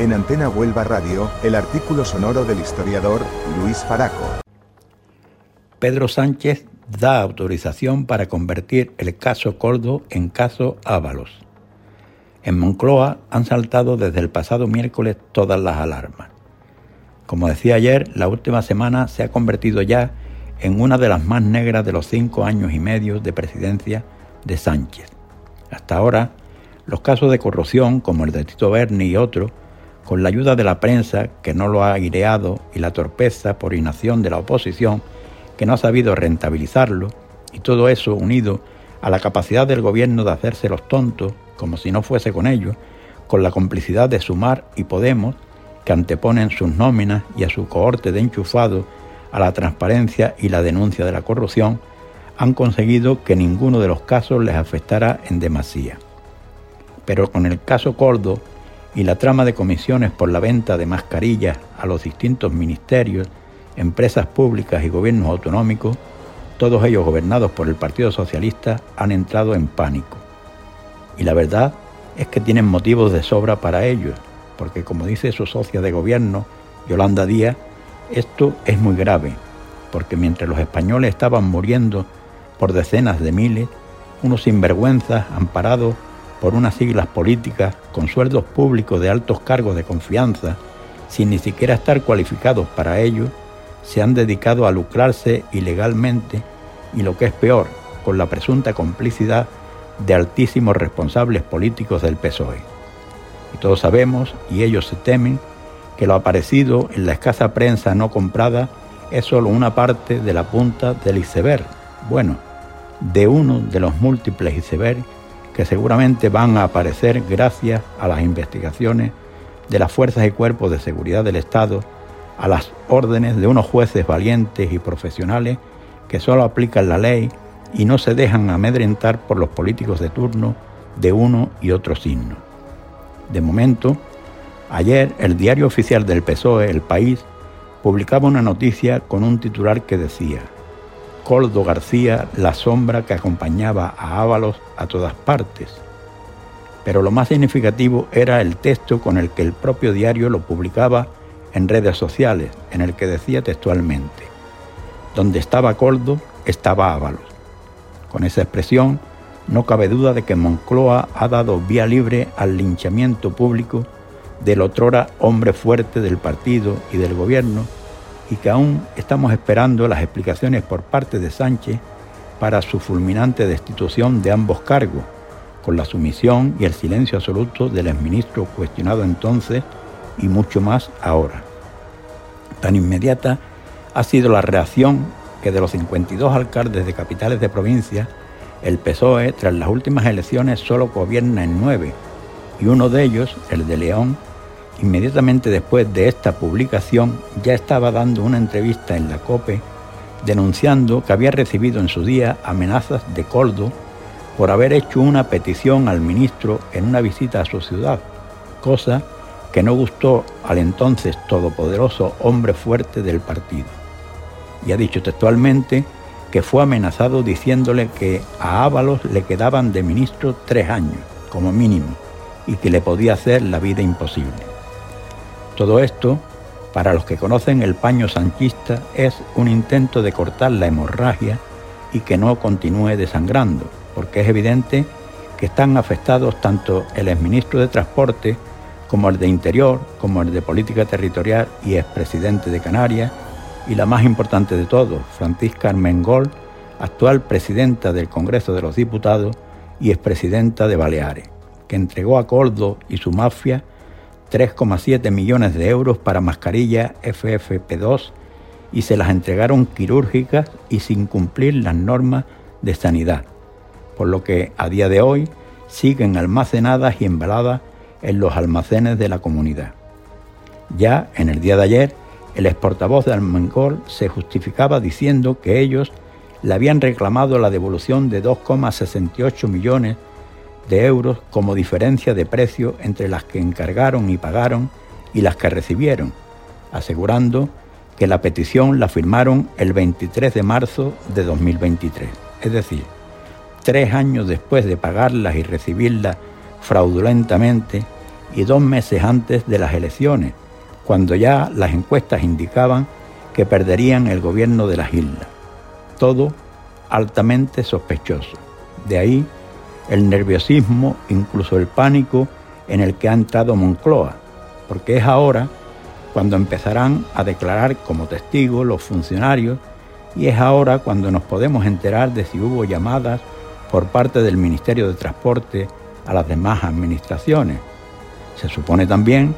En Antena Huelva Radio, el artículo sonoro del historiador Luis Faraco. Pedro Sánchez da autorización para convertir el caso Coldo en caso Ábalos. En Moncloa han saltado desde el pasado miércoles todas las alarmas. Como decía ayer, la última semana se ha convertido ya en una de las más negras de los cinco años y medio de presidencia de Sánchez. Hasta ahora, los casos de corrupción, como el de Tito Berni y otros, con la ayuda de la prensa, que no lo ha aireado, y la torpeza por inacción de la oposición, que no ha sabido rentabilizarlo, y todo eso unido a la capacidad del gobierno de hacerse los tontos, como si no fuese con ellos, con la complicidad de Sumar y Podemos, que anteponen sus nóminas y a su cohorte de enchufados a la transparencia y la denuncia de la corrupción, han conseguido que ninguno de los casos les afectara en demasía. Pero con el caso Cordo y la trama de comisiones por la venta de mascarillas a los distintos ministerios, empresas públicas y gobiernos autonómicos, todos ellos gobernados por el Partido Socialista, han entrado en pánico. Y la verdad es que tienen motivos de sobra para ello, porque como dice su socia de gobierno, Yolanda Díaz, esto es muy grave, porque mientras los españoles estaban muriendo por decenas de miles, unos sinvergüenzas amparados por unas siglas políticas con sueldos públicos de altos cargos de confianza, sin ni siquiera estar cualificados para ello, se han dedicado a lucrarse ilegalmente y lo que es peor, con la presunta complicidad de altísimos responsables políticos del PSOE. Y todos sabemos, y ellos se temen, que lo aparecido en la escasa prensa no comprada es solo una parte de la punta del iceberg, bueno, de uno de los múltiples icebergs que seguramente van a aparecer gracias a las investigaciones de las fuerzas y cuerpos de seguridad del Estado, a las órdenes de unos jueces valientes y profesionales que solo aplican la ley y no se dejan amedrentar por los políticos de turno de uno y otro signo. De momento, Ayer el diario oficial del PSOE, El País, publicaba una noticia con un titular que decía, Coldo García, la sombra que acompañaba a Ábalos a todas partes. Pero lo más significativo era el texto con el que el propio diario lo publicaba en redes sociales, en el que decía textualmente, donde estaba Coldo, estaba Ábalos. Con esa expresión, no cabe duda de que Moncloa ha dado vía libre al linchamiento público del otrora hombre fuerte del partido y del gobierno y que aún estamos esperando las explicaciones por parte de Sánchez para su fulminante destitución de ambos cargos, con la sumisión y el silencio absoluto del exministro cuestionado entonces y mucho más ahora. Tan inmediata ha sido la reacción que de los 52 alcaldes de capitales de provincia, el PSOE tras las últimas elecciones solo gobierna en nueve, y uno de ellos, el de León, Inmediatamente después de esta publicación ya estaba dando una entrevista en la COPE denunciando que había recibido en su día amenazas de Coldo por haber hecho una petición al ministro en una visita a su ciudad, cosa que no gustó al entonces todopoderoso hombre fuerte del partido. Y ha dicho textualmente que fue amenazado diciéndole que a Ábalos le quedaban de ministro tres años, como mínimo, y que le podía hacer la vida imposible. Todo esto, para los que conocen el paño sanchista, es un intento de cortar la hemorragia y que no continúe desangrando, porque es evidente que están afectados tanto el exministro de Transporte como el de Interior, como el de Política Territorial y expresidente de Canarias, y la más importante de todos, Francisca Armengol, actual presidenta del Congreso de los Diputados y expresidenta de Baleares, que entregó a Coldo y su mafia 3,7 millones de euros para mascarillas FFP2 y se las entregaron quirúrgicas y sin cumplir las normas de sanidad, por lo que a día de hoy siguen almacenadas y embaladas en los almacenes de la comunidad. Ya en el día de ayer, el exportavoz de Almengol se justificaba diciendo que ellos le habían reclamado la devolución de 2,68 millones de euros como diferencia de precio entre las que encargaron y pagaron y las que recibieron, asegurando que la petición la firmaron el 23 de marzo de 2023, es decir, tres años después de pagarlas y recibirlas fraudulentamente y dos meses antes de las elecciones, cuando ya las encuestas indicaban que perderían el gobierno de las islas. Todo altamente sospechoso. De ahí el nerviosismo, incluso el pánico en el que ha entrado Moncloa, porque es ahora cuando empezarán a declarar como testigos los funcionarios y es ahora cuando nos podemos enterar de si hubo llamadas por parte del Ministerio de Transporte a las demás administraciones. Se supone también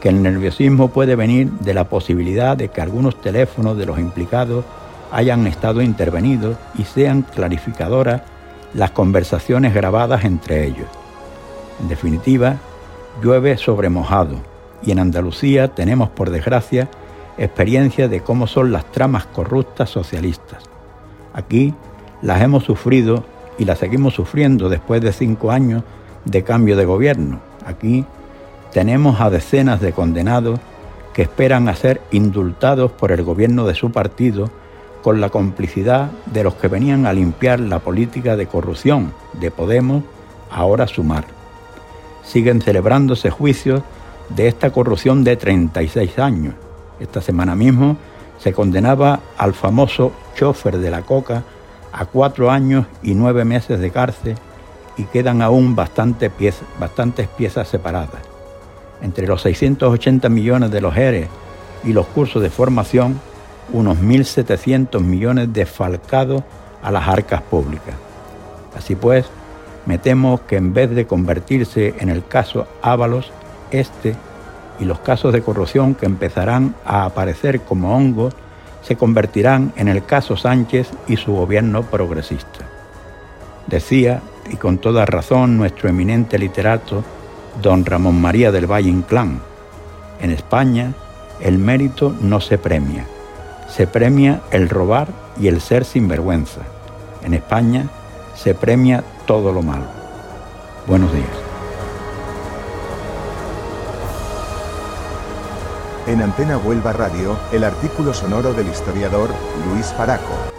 que el nerviosismo puede venir de la posibilidad de que algunos teléfonos de los implicados hayan estado intervenidos y sean clarificadoras las conversaciones grabadas entre ellos. En definitiva, llueve sobre mojado y en Andalucía tenemos, por desgracia, experiencia de cómo son las tramas corruptas socialistas. Aquí las hemos sufrido y las seguimos sufriendo después de cinco años de cambio de gobierno. Aquí tenemos a decenas de condenados que esperan a ser indultados por el gobierno de su partido con la complicidad de los que venían a limpiar la política de corrupción de Podemos, ahora sumar. Siguen celebrándose juicios de esta corrupción de 36 años. Esta semana mismo se condenaba al famoso chofer de la coca a cuatro años y nueve meses de cárcel y quedan aún bastantes piezas separadas. Entre los 680 millones de los ERE y los cursos de formación, unos 1.700 millones desfalcados a las arcas públicas. Así pues, me temo que en vez de convertirse en el caso Ábalos, este y los casos de corrupción que empezarán a aparecer como hongos se convertirán en el caso Sánchez y su gobierno progresista. Decía, y con toda razón, nuestro eminente literato, don Ramón María del Valle Inclán, en España el mérito no se premia, se premia el robar y el ser sinvergüenza. En España se premia todo lo malo. Buenos días. En Antena Huelva Radio, el artículo sonoro del historiador Luis Faraco.